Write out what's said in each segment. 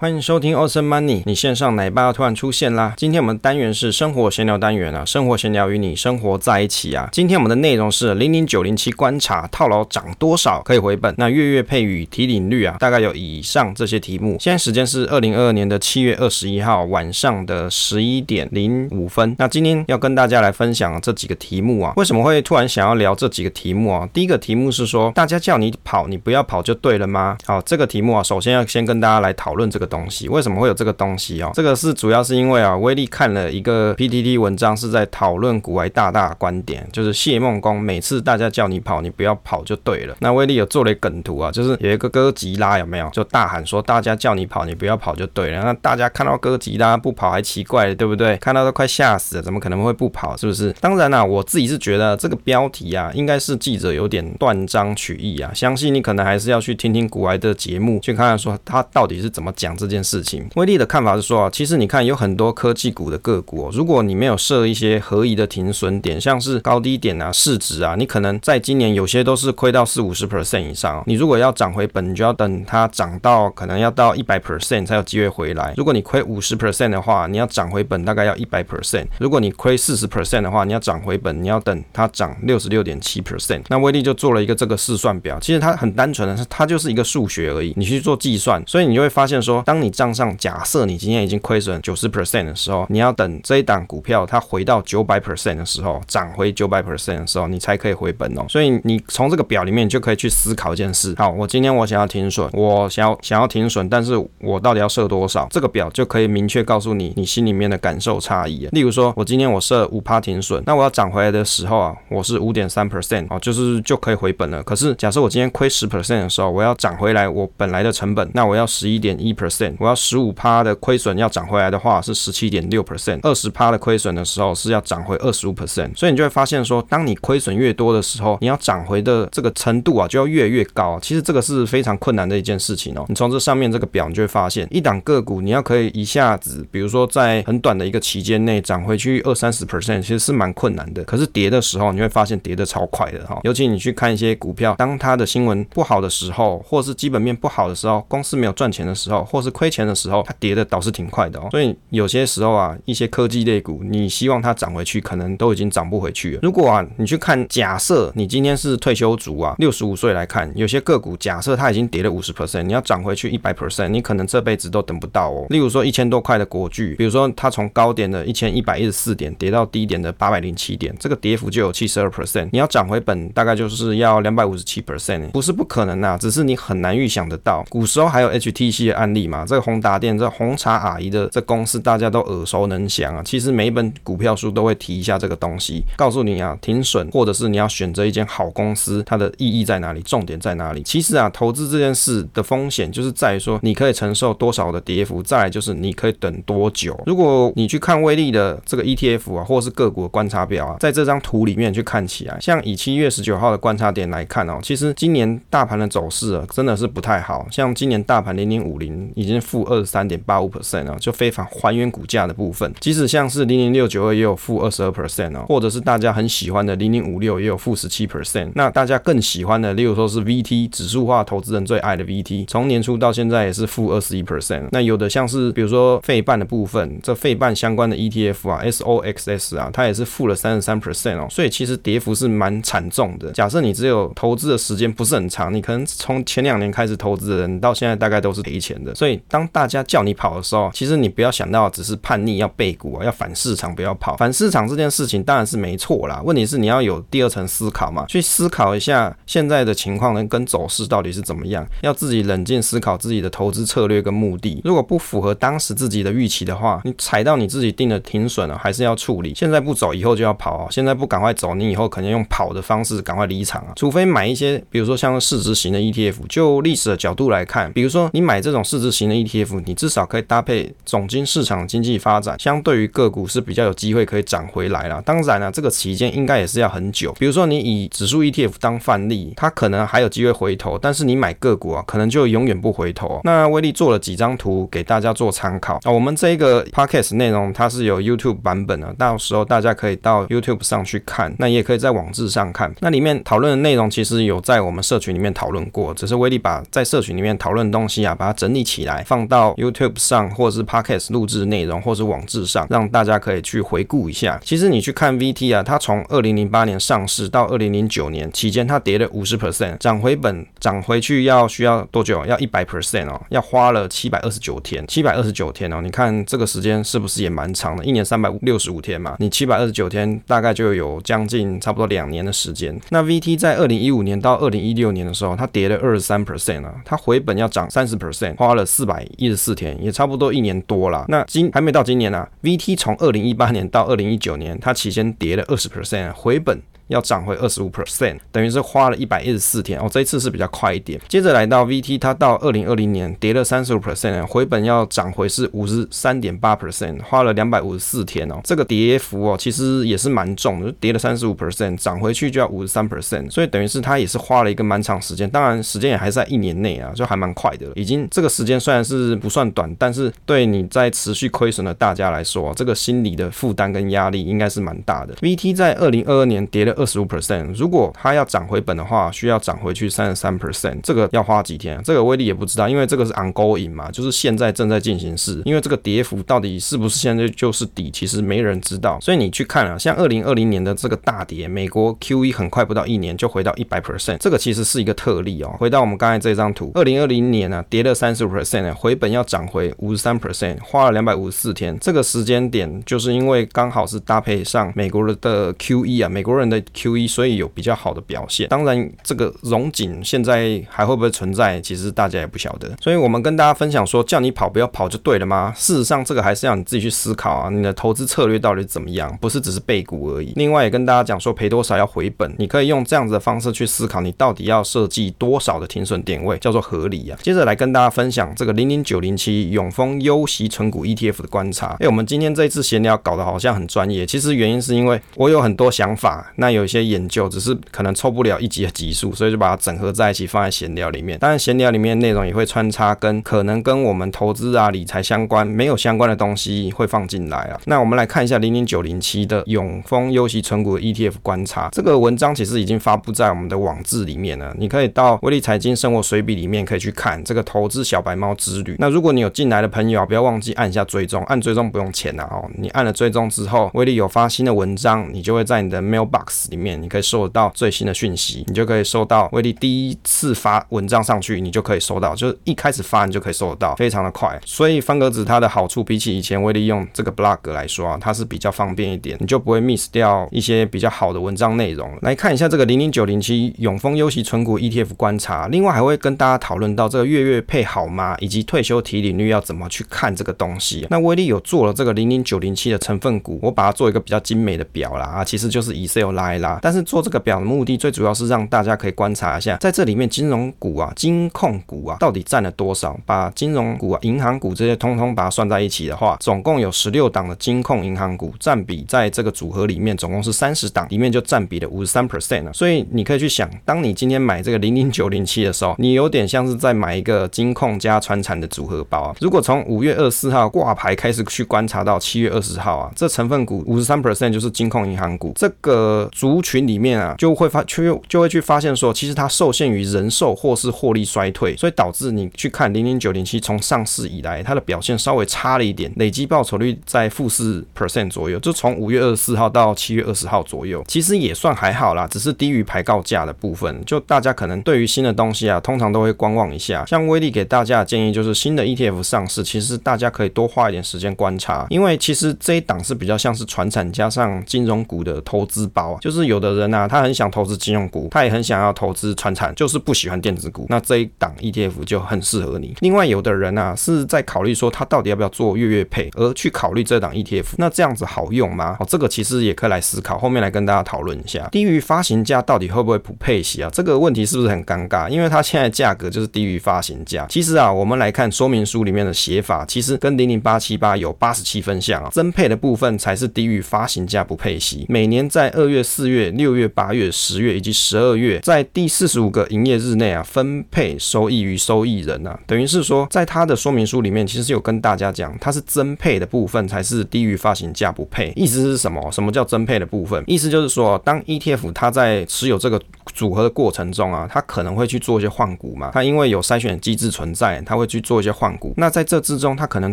欢迎收听 Awesome Money，你线上奶爸突然出现啦！今天我们单元是生活闲聊单元啊，生活闲聊与你生活在一起啊。今天我们的内容是零零九零七观察套牢涨多少可以回本，那月月配与提领率啊，大概有以上这些题目。现在时间是二零二二年的七月二十一号晚上的十一点零五分。那今天要跟大家来分享这几个题目啊，为什么会突然想要聊这几个题目啊？第一个题目是说，大家叫你跑，你不要跑就对了吗？好，这个题目啊，首先要先跟大家来讨论这个。东西为什么会有这个东西哦？这个是主要是因为啊，威力看了一个 PTT 文章，是在讨论古埃大大的观点，就是谢孟恭每次大家叫你跑，你不要跑就对了。那威力有做了梗图啊，就是有一个哥吉拉有没有？就大喊说大家叫你跑，你不要跑就对了。那大家看到哥吉拉不跑还奇怪了，对不对？看到都快吓死了，怎么可能会不跑？是不是？当然啦、我自己是觉得这个标题啊，应该是记者有点断章取义啊。相信你可能还是要去听听古埃的节目，去看看说他到底是怎么讲这件事情，威力的看法是说啊，其实你看有很多科技股的个股哦，如果你没有设一些合宜的停损点，像是高低点啊、市值啊，你可能在今年有些都是亏到四五十 percent 以上。你如果要涨回本，你就要等它涨到可能要到一百 percent 才有机会回来。如果你亏五十 percent 的话，你要涨回本大概要一百 percent。如果你亏四十 percent 的话，你要涨回本，你要等它涨六十六点七 percent。那威力就做了一个这个试算表，其实它很单纯的是，它就是一个数学而已，你去做计算，所以你就会发现说，当你账上假设你今天已经亏损九十 percent 的时候，你要等这一档股票它回到九百 percent 的时候，涨回九百 percent 的时候，你才可以回本哦。所以你从这个表里面，就可以去思考一件事。好，我今天我想要停损，我想要想要停损，但是我到底要设多少？这个表就可以明确告诉你你心里面的感受差异。例如说，我今天我设五趴停损，那我要涨回来的时候啊，我是五点三 percent 哦，就是就可以回本了。可是假设我今天亏十 percent 的时候，我要涨回来我本来的成本，那我要十一点一 percent，我要十五趴的。亏损要涨回来的话是十七点六 percent，二十趴的亏损的时候是要涨回二十五 percent，所以你就会发现说，当你亏损越多的时候，你要涨回的这个程度啊就要越来越高。其实这个是非常困难的一件事情哦。你从这上面这个表，你就会发现，一档个股你要可以一下子，比如说在很短的一个期间内涨回去二三十 percent，其实是蛮困难的。可是跌的时候，你会发现跌得超快的哈。尤其你去看一些股票，当它的新闻不好的时候，或是基本面不好的时候，公司没有赚钱的时候，或是亏钱的时候，它跌的倒是挺快的哦，所以有些时候啊，一些科技类股，你希望它涨回去，可能都已经涨不回去了。如果啊，你去看，假设你今天是退休族啊，六十五岁来看，有些个股，假设它已经跌了五十 percent，你要涨回去一百 percent，你可能这辈子都等不到哦。例如说一千多块的国巨，比如说它从高点的一千一百一十四点跌到低点的八百零七点，这个跌幅就有七十二 percent，你要涨回本，大概就是要两百五十七 percent，不是不可能啊，只是你很难预想得到。古时候还有 HTC 的案例嘛，这个宏达电，这红茶阿姨的。这公司大家都耳熟能详啊，其实每一本股票书都会提一下这个东西，告诉你啊，停损或者是你要选择一间好公司，它的意义在哪里，重点在哪里？其实啊，投资这件事的风险就是在于说，你可以承受多少的跌幅，再来就是你可以等多久。如果你去看威力的这个 ETF 啊，或是个股的观察表啊，在这张图里面去看起来，像以七月十九号的观察点来看哦，其实今年大盘的走势啊，真的是不太好，像今年大盘零零五零已经负二十三点八五 percent 啊，就。非常还原股价的部分，即使像是零零六九二也有负二十二 percent 哦，或者是大家很喜欢的零零五六也有负十七 percent。那大家更喜欢的，例如说是 VT 指数化投资人最爱的 VT，从年初到现在也是负二十一 percent。那有的像是比如说费半的部分，这费半相关的 ETF 啊，SOXS 啊，它也是负了三十三 percent 哦。所以其实跌幅是蛮惨重的。假设你只有投资的时间不是很长，你可能从前两年开始投资的人，到现在大概都是赔钱的。所以当大家叫你跑的时候，其实你。不要想到只是叛逆要背股啊，要反市场不要跑。反市场这件事情当然是没错啦，问题是你要有第二层思考嘛，去思考一下现在的情况呢跟走势到底是怎么样，要自己冷静思考自己的投资策略跟目的。如果不符合当时自己的预期的话，你踩到你自己定的停损了，还是要处理。现在不走，以后就要跑啊！现在不赶快走，你以后肯定用跑的方式赶快离场啊！除非买一些，比如说像市值型的 ETF，就历史的角度来看，比如说你买这种市值型的 ETF，你至少可以搭配总经市场经济发展，相对于个股是比较有机会可以涨回来啦。当然了，这个期间应该也是要很久。比如说你以指数 ETF 当范例，它可能还有机会回头，但是你买个股啊，可能就永远不回头。那威力做了几张图给大家做参考啊。我们这一个 Podcast 内容它是有 YouTube 版本的，到时候大家可以到 YouTube 上去看，那也可以在网志上看。那里面讨论的内容其实有在我们社群里面讨论过，只是威力把在社群里面讨论的东西啊，把它整理起来。来，放到 YouTube 上或者是 Podcast 录制内容，或是网志上，让大家可以去回顾一下。其实你去看 VT 啊，它从二零零八年上市到二零零九年期间，它跌了五十 percent，涨回本涨回去要需要多久？要一百 percent 哦，要花了七百二十九天，七百二十九天哦，你看这个时间是不是也蛮长的？一年三百六十五天嘛，你七百二十九天大概就有将近差不多两年的时间。那 VT 在二零一五年到二零一六年的时候，它跌了二十三 percent 啊，它回本要涨三十 percent，花了四百一十四天，也差不多一年多了。那今还没到今年呢、啊，VT 从二零一八年到二零一九年，它期间跌了二十 percent，回本。要涨回二十五 percent，等于是花了一百一十四天哦。这一次是比较快一点。接着来到 VT，它到二零二零年跌了三十五 percent，回本要涨回是五十三点八 percent，花了两百五十四天哦。这个跌幅哦，其实也是蛮重的，跌了三十五 percent，涨回去就要五十三 percent，所以等于是它也是花了一个蛮长时间。当然时间也还在一年内啊，就还蛮快的。已经这个时间虽然是不算短，但是对你在持续亏损的大家来说，这个心理的负担跟压力应该是蛮大的。VT 在二零二二年跌了二十五 percent。如果它要涨回本的话，需要涨回去三十三 percent，这个要花几天？这个威力也不知道，因为这个是 ongoing 嘛，就是现在正在进行式。因为这个跌幅到底是不是现在就是底，其实没人知道。所以你去看啊，像二零二零年的这个大跌，美国 QE 很快不到一年就回到一百 percent，这个其实是一个特例哦。回到我们刚才这张图，二零二零年呢、啊、跌了三十五 percent，回本要涨回五十三 percent，花了两百五十四天。这个时间点就是因为刚好是搭配上美国的 QE 啊，美国人的 QE，所以有比较好的表现，当然这个荣景现在还会不会存在，其实大家也不晓得。所以我们跟大家分享说，叫你跑不要跑就对了吗？事实上，这个还是要你自己去思考啊，你的投资策略到底怎么样，不是只是背股而已。另外也跟大家讲说，赔多少要回本，你可以用这样子的方式去思考，你到底要设计多少的停损点位，叫做合理啊。接着来跟大家分享这个零零九零七永丰优息存股 ETF 的观察。哎，我们今天这一次闲聊搞得好像很专业，其实原因是因为我有很多想法，那有有一些研究。只是可能凑不了一集的集数，所以就把它整合在一起放在闲聊里面。当然，闲聊里面内容也会穿插跟可能跟我们投资啊、理财相关没有相关的东西会放进来啊。那我们来看一下零零九零七的永丰优息存股 ETF 观察这个文章，其实已经发布在我们的网志里面了。你可以到威利财经生活随笔里面可以去看这个投资小白猫之旅。那如果你有进来的朋友啊，不要忘记按一下追踪，按追踪不用钱啊哦。你按了追踪之后，威利有发新的文章，你就会在你的 mailbox 里面，你可以收得。到最新的讯息，你就可以收到威力第一次发文章上去，你就可以收到，就是一开始发你就可以收得到，非常的快。所以方格子它的好处比起以前威力用这个 blog 来说啊，它是比较方便一点，你就不会 miss 掉一些比较好的文章内容。来看一下这个零零九零七永丰优息存股 ETF 观察，另外还会跟大家讨论到这个月月配好吗？以及退休提领率要怎么去看这个东西。那威力有做了这个零零九零七的成分股，我把它做一个比较精美的表啦啊，其实就是 Excel 拉啦，但是做这个表的目的最主要是让大家可以观察一下，在这里面金融股啊、金控股啊，到底占了多少？把金融股啊、银行股这些通通把它算在一起的话，总共有十六档的金控银行股占比，在这个组合里面总共是三十档，里面就占比了五十三 percent 了。所以你可以去想，当你今天买这个零零九零七的时候，你有点像是在买一个金控加传产的组合包啊。如果从五月二十四号挂牌开始去观察到七月二十号啊，这成分股五十三 percent 就是金控银行股这个族群里面啊，就会发。却就会去发现说，其实它受限于人寿或是获利衰退，所以导致你去看零零九零七从上市以来，它的表现稍微差了一点，累计报酬率在负四 percent 左右，就从五月二十四号到七月二十号左右，其实也算还好啦，只是低于牌告价的部分。就大家可能对于新的东西啊，通常都会观望一下。像威力给大家的建议就是，新的 ETF 上市，其实大家可以多花一点时间观察，因为其实这一档是比较像是传产加上金融股的投资包，就就是有的人啊，他很想投资。金融股，他也很想要投资传产，就是不喜欢电子股，那这一档 ETF 就很适合你。另外，有的人啊是在考虑说他到底要不要做月月配，而去考虑这档 ETF，那这样子好用吗？哦，这个其实也可以来思考，后面来跟大家讨论一下。低于发行价到底会不会不配息啊？这个问题是不是很尴尬？因为它现在价格就是低于发行价。其实啊，我们来看说明书里面的写法，其实跟零零八七八有八十七分像啊，增配的部分才是低于发行价不配息，每年在二月四四月、六月、八月、十月以及十二月，在第四十五个营业日内啊，分配收益于受益人啊，等于是说，在它的说明书里面，其实有跟大家讲，它是增配的部分才是低于发行价不配。意思是什么？什么叫增配的部分？意思就是说，当 ETF 它在持有这个组合的过程中啊，它可能会去做一些换股嘛，它因为有筛选机制存在，它会去做一些换股。那在这之中，它可能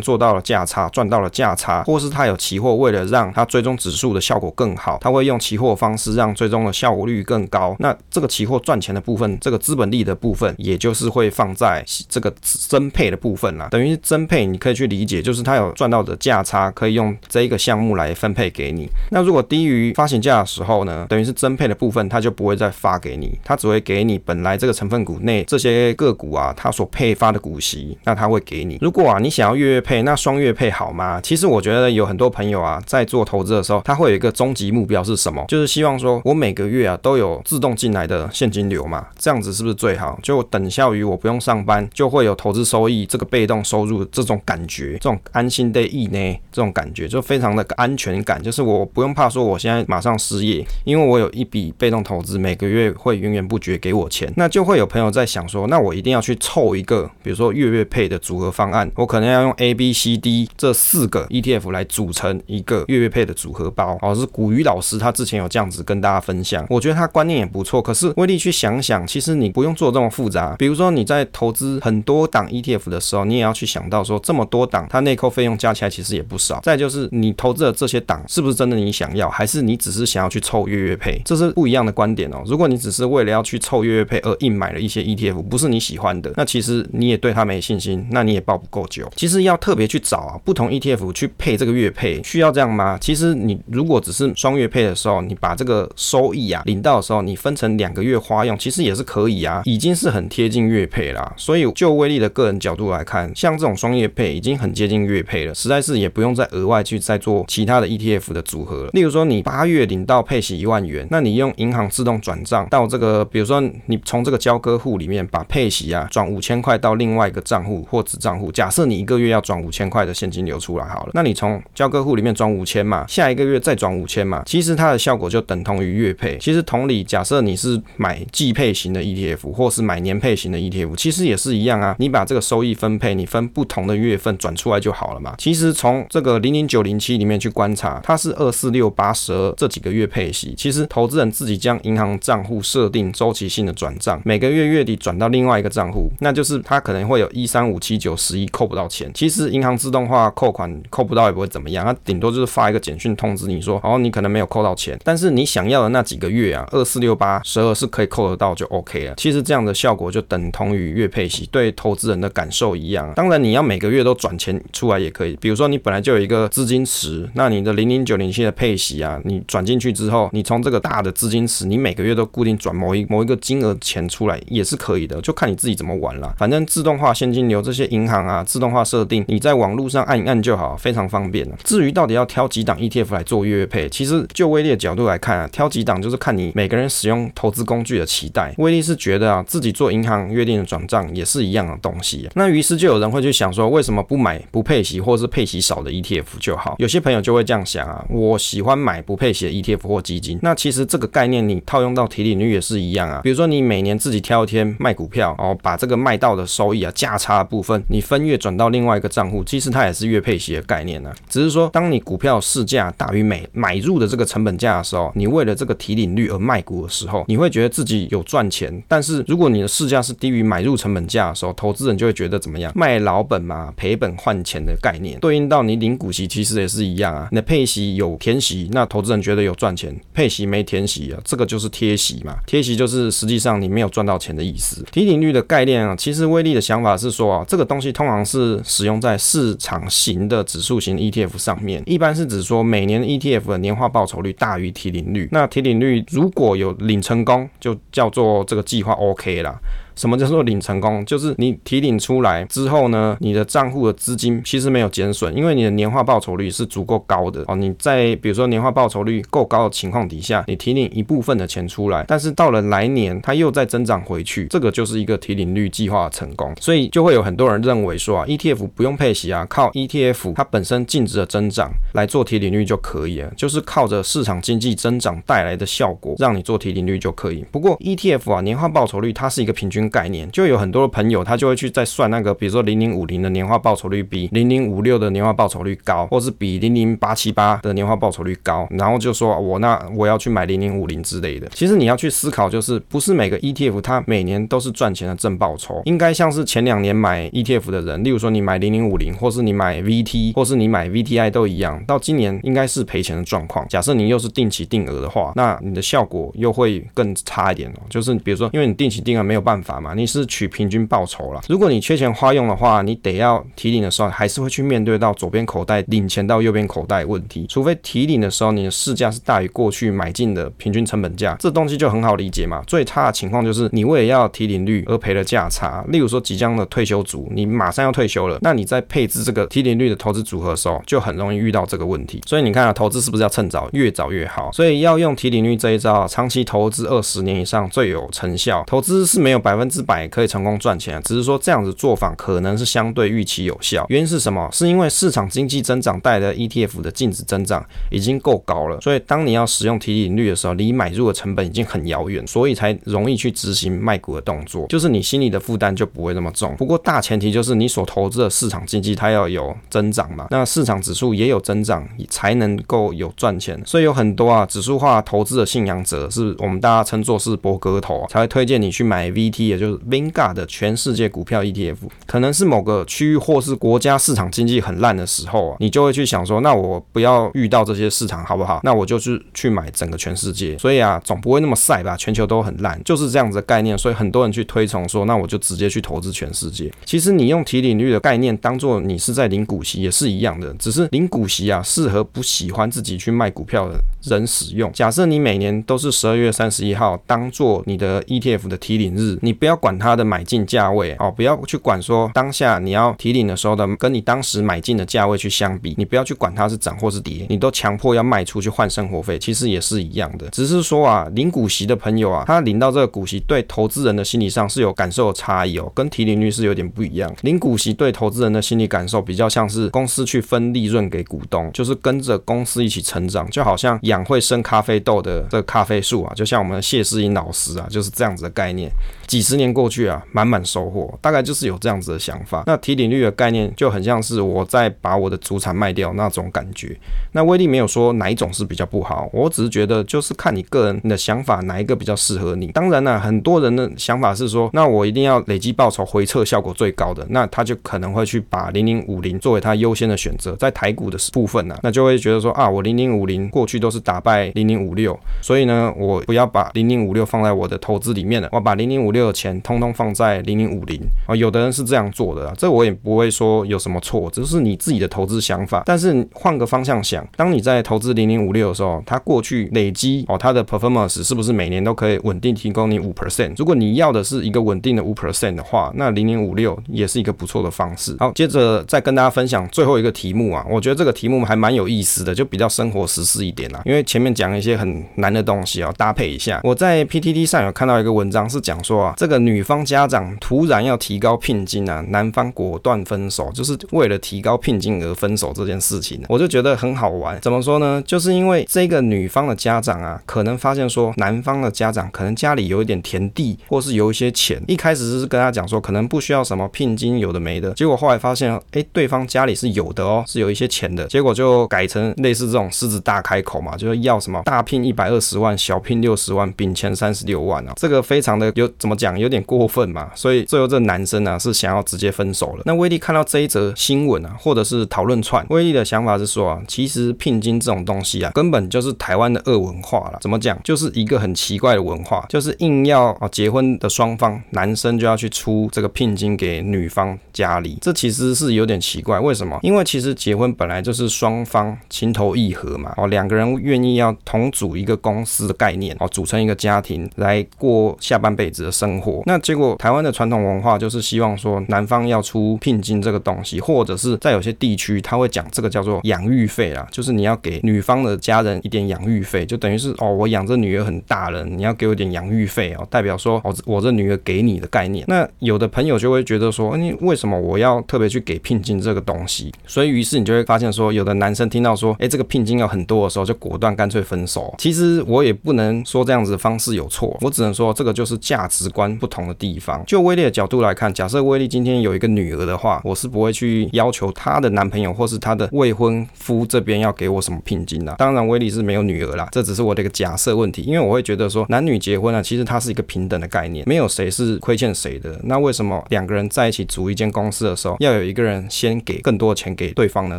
做到了价差，赚到了价差，或是它有期货，为了让它追踪指数的效果更好，它会用期货方式让最终的效率更高。那这个期货赚钱的部分，这个资本利的部分，也就是会放在这个增配的部分啦。等于是增配，你可以去理解，就是它有赚到的价差，可以用这一个项目来分配给你。那如果低于发行价的时候呢，等于是增配的部分，它就不会再发给你，它只会给你本来这个成分股内这些个股啊，它所配发的股息，那它会给你。如果啊你想要月月配，那双月配好吗？其实我觉得有很多朋友啊在做投资的时候，他会有一个终极目标是什么？就是希望望说我每个月啊都有自动进来的现金流嘛，这样子是不是最好？就等效于我不用上班就会有投资收益，这个被动收入这种感觉，这种安心的意呢，这种感觉就非常的安全感，就是我不用怕说我现在马上失业，因为我有一笔被动投资，每个月会源源不绝给我钱。那就会有朋友在想说，那我一定要去凑一个，比如说月月配的组合方案，我可能要用 A、B、C、D 这四个 ETF 来组成一个月月配的组合包。哦，是古雨老师他之前有这样子跟大家分享，我觉得他观念也不错。可是威力去想想，其实你不用做这么复杂。比如说你在投资很多档 ETF 的时候，你也要去想到说，这么多档它内扣费用加起来其实也不少。再就是你投资的这些档是不是真的你想要，还是你只是想要去凑月月配？这是不一样的观点哦。如果你只是为了要去凑月月配而硬买了一些 ETF，不是你喜欢的，那其实你也对它没信心，那你也抱不够久。其实要特别去找啊，不同 ETF 去配这个月配，需要这样吗？其实你如果只是双月配的时候，你把这个收益啊领到的时候，你分成两个月花用，其实也是可以啊，已经是很贴近月配啦。所以就威力的个人角度来看，像这种双月配已经很接近月配了，实在是也不用再额外去再做其他的 ETF 的组合了。例如说，你八月领到配息一万元，那你用银行自动转账到这个，比如说你从这个交割户里面把配息啊转五千块到另外一个账户或子账户，假设你一个月要转五千块的现金流出来好了，那你从交割户里面转五千嘛，下一个月再转五千嘛，其实它的效果就等等同于月配。其实同理，假设你是买季配型的 ETF 或是买年配型的 ETF，其实也是一样啊。你把这个收益分配，你分不同的月份转出来就好了嘛。其实从这个零零九零七里面去观察，它是二四六八十二这几个月配息。其实投资人自己将银行账户设定周期性的转账，每个月月底转到另外一个账户，那就是它可能会有一三五七九十一扣不到钱。其实银行自动化扣款扣不到也不会怎么样，它顶多就是发一个简讯通知你说，哦，你可能没有扣到钱，但是你想要的那几个月啊，二四六八十二是可以扣得到就 OK 了。其实这样的效果就等同于月配息，对投资人的感受一样。当然你要每个月都转钱出来也可以，比如说你本来就有一个资金池，那你的零零九零七的配息啊，你转进去之后，你从这个大的资金池，你每个月都固定转某一某一个金额钱出来也是可以的，就看你自己怎么玩了。反正自动化现金流这些银行啊，自动化设定，你在网络上按一按就好，非常方便。至于到底要挑几档 ETF 来做月配，其实就微列角度来看看啊，挑几档就是看你每个人使用投资工具的期待。威力是觉得啊，自己做银行约定的转账也是一样的东西。那于是就有人会去想说，为什么不买不配息或是配息少的 ETF 就好？有些朋友就会这样想啊，我喜欢买不配息的 ETF 或基金。那其实这个概念你套用到提领率也是一样啊。比如说你每年自己挑一天卖股票哦，把这个卖到的收益啊价差的部分，你分月转到另外一个账户，其实它也是月配息的概念呢、啊。只是说，当你股票市价大于买买入的这个成本价的时候，你为了这个提领率而卖股的时候，你会觉得自己有赚钱。但是如果你的市价是低于买入成本价的时候，投资人就会觉得怎么样？卖老本嘛，赔本换钱的概念，对应到你领股息其实也是一样啊。你的配息有填息，那投资人觉得有赚钱；配息没填息啊，这个就是贴息嘛。贴息就是实际上你没有赚到钱的意思。提领率的概念啊，其实威力的想法是说啊，这个东西通常是使用在市场型的指数型 ETF 上面，一般是指说每年 ETF 的年化报酬率大于提领那提领率如果有领成功，就叫做这个计划 OK 了。什么叫做领成功？就是你提领出来之后呢，你的账户的资金其实没有减损，因为你的年化报酬率是足够高的哦。你在比如说年化报酬率够高的情况底下，你提领一部分的钱出来，但是到了来年它又再增长回去，这个就是一个提领率计划的成功。所以就会有很多人认为说啊，ETF 不用配息啊，靠 ETF 它本身净值的增长来做提领率就可以了，就是靠着市场经济增长带来的效果让你做提领率就可以。不过 ETF 啊，年化报酬率它是一个平均概念，就有很多的朋友他就会去再算那个，比如说零零五零的年化报酬率比零零五六的年化报酬率高，或是比零零八七八的年化报酬率高，然后就说我那我要去买零零五零之类的。其实你要去思考，就是不是每个 ETF 它每年都是赚钱的正报酬，应该像是前两年买 ETF 的人，例如说你买零零五零，或是你买 VT，或是你买 VTI 都一样，到今年应该是赔钱的状况。假设你又是定期定额的话，那你的效果又会更差一点哦。就是比如说，因为你定期定额没有办法嘛，你是取平均报酬了。如果你缺钱花用的话，你得要提领的时候，还是会去面对到左边口袋领钱到右边口袋问题。除非提领的时候你的市价是大于过去买进的平均成本价，这东西就很好理解嘛。最差的情况就是你为了要提领率而赔了价差。例如说，即将的退休族，你马上要退休了，那你在配置这个提领率的投资组合的时候，就很容易遇到这个问题。所以你看啊，投资是不是要趁早，越早越好？所以要用提领率这一招，长期投资二十年以上最有成效。投资是没有百分分之百可以成功赚钱，只是说这样子做法可能是相对预期有效。原因是什么？是因为市场经济增长带来的 ETF 的净值增长已经够高了，所以当你要使用提领率的时候，离买入的成本已经很遥远，所以才容易去执行卖股的动作，就是你心里的负担就不会那么重。不过大前提就是你所投资的市场经济它要有增长嘛，那市场指数也有增长，才能够有赚钱。所以有很多啊指数化投资的信仰者，是我们大家称作是博哥头，才会推荐你去买 VT，就是 Vanguard 的全世界股票 ETF。可能是某个区域或是国家市场经济很烂的时候啊，你就会去想说，那我不要遇到这些市场好不好？那我就是去买整个全世界。所以啊，总不会那么晒吧？全球都很烂，就是这样子的概念。所以很多人去推崇说，那我就直接去投资全世界。其实你用提领率的概念当做你是在领股息也是一样的，只是领股息啊，适合不喜欢自己去卖股票的人使用。假设你每年都是十二月三十一号当做你的 ETF 的提领日，你不要管它的买进价位哦，不要去管说当下你要提领的时候的跟你当时买进的价位去相比，你不要去管它是涨或是跌，你都强迫要卖出去换生活费，其实也是一样的。只是说啊，领股息的朋友啊，他领到这个股息对投资人的心理上是有感受的差异哦，跟提领率是有点不一样。领股息对投资人的心理感受比较像是公司去分利润给股东，就是跟着公司一起成长，就好像养会生咖啡豆的这个咖啡树啊，就像我们的谢世英老师啊，就是这样子的概念。几十年过去啊，满满收获，大概就是有这样子的想法。那提领率的概念就很像是我在把我的主产卖掉那种感觉。那威力没有说哪一种是比较不好，我只是觉得就是看你个人你的想法哪一个比较适合你。当然呢、很多人的想法是说，那我一定要累积报酬回撤效果最高的，那他就可能会去把零零五零作为他优先的选择。在台股的部分呢、那就会觉得说啊，我零零五零过去都是打败零零五六，所以呢，我不要把零零五六放在我的投资里面了，我把零零五六的钱通通放在零零五零啊。有的人是这样做的，这我也不会说有什么错，这是你自己的投资想法。但是换个方向想，当你在投资零零五六的时候，它过去累积哦，它的 performance 是不是每年都可以稳定提供你五 percent？如果你要的是一个稳定的五 percent 的话，那零零五六也是一个不错的方式。好，接着再跟大家分享最后一个题目啊，我觉得这个题目还蛮有意思的，就比较生活实事一点啦。因为前面讲一些很难的东西啊，搭配一下。我在 PTT 上有看到一个文章是讲说这个女方家长突然要提高聘金啊，男方果断分手，就是为了提高聘金而分手这件事情，我就觉得很好玩。怎么说呢？就是因为这个女方的家长啊，可能发现说男方的家长可能家里有一点田地，或是有一些钱，一开始是跟他讲说可能不需要什么聘金，有的没的，结果后来发现，哎，对方家里是有的哦，是有一些钱的，结果就改成类似这种狮子大开口嘛，就是要什么大聘一百二十万，小聘六十万，丙钱三十六万啊，这个非常的有怎么讲，有点过分嘛，所以最后这男生呢是想要直接分手了。那威力看到这一则新闻啊，或者是讨论串，威力的想法是说啊，其实聘金这种东西啊，根本就是台湾的恶文化了。怎么讲？就是一个很奇怪的文化，就是硬要啊结婚的双方男生就要去出这个聘金给女方家里，这其实是有点奇怪。为什么？因为其实结婚本来就是双方情投意合嘛，哦，两个人愿意要同组一个公司的概念哦，组成一个家庭来过下半辈子的生生。活。那结果台湾的传统文化就是希望说男方要出聘金这个东西，或者是在有些地区他会讲这个叫做养育费啦，就是你要给女方的家人一点养育费，就等于是哦，我养这女儿很大了，你要给我点养育费哦，代表说哦，我这女儿给你的概念。那有的朋友就会觉得说，你为什么我要特别去给聘金这个东西？所以于是你就会发现说，有的男生听到说，哎，这个聘金要很多的时候，就果断干脆分手。其实我也不能说这样子的方式有错，我只能说这个就是价值观不同的地方。就威力的角度来看，假设威力今天有一个女儿的话，我是不会去要求她的男朋友或是她的未婚夫这边要给我什么聘金的。当然，威力是没有女儿啦，这只是我的一个假设问题。因为我会觉得说，男女结婚啊，其实它是一个平等的概念，没有谁是亏欠谁的。那为什么两个人在一起组一间公司的时候，要有一个人先给更多的钱给对方呢？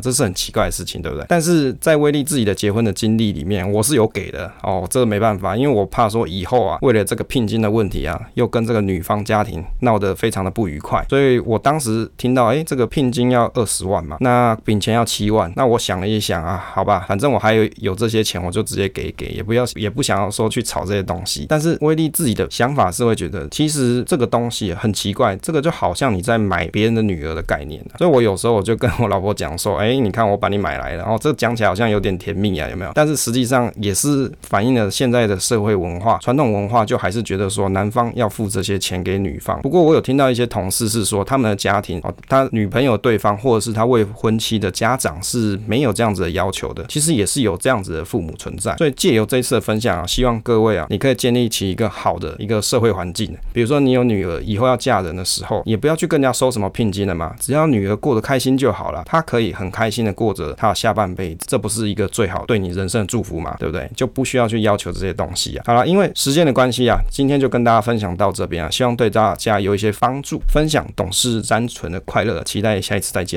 这是很奇怪的事情，对不对？但是在威力自己的结婚的经历里面，我是有给的哦，这个没办法，因为我怕说以后啊，为了这个聘金的问题啊，又跟这个女方家庭闹得非常的不愉快，所以我当时听到，哎，这个聘金要二十万嘛，那饼钱要七万，那我想了一想啊，好吧，反正我还有有这些钱，我就直接给给，也不要也不想要说去炒这些东西。但是威力自己的想法是会觉得，其实这个东西很奇怪，这个就好像你在买别人的女儿的概念，所以我有时候我就跟我老婆讲说，哎，你看我把你买来了，然后这讲起来好像有点甜蜜啊，有没有？但是实际上也是反映了现在的社会文化，传统文化就还是觉得说男方要付这些钱给女方。不过我有听到一些同事是说，他们的家庭哦，他女朋友对方或者是他未婚妻的家长是没有这样子的要求的，其实也是有这样子的父母存在。所以借由这一次的分享啊，希望各位啊，你可以建立起一个好的一个社会环境。比如说你有女儿以后要嫁人的时候，也不要去跟人家收什么聘金了嘛，只要女儿过得开心就好了，她可以很开心的过着她的下半辈子，这不是一个最好对你人生的祝福嘛，对不对？就不需要去要求这些东西啊。好了，因为时间的关系啊，今天就跟大家分享到这边啊，希望对大家有一些帮助。分享懂事单纯的快乐，期待下一次再见。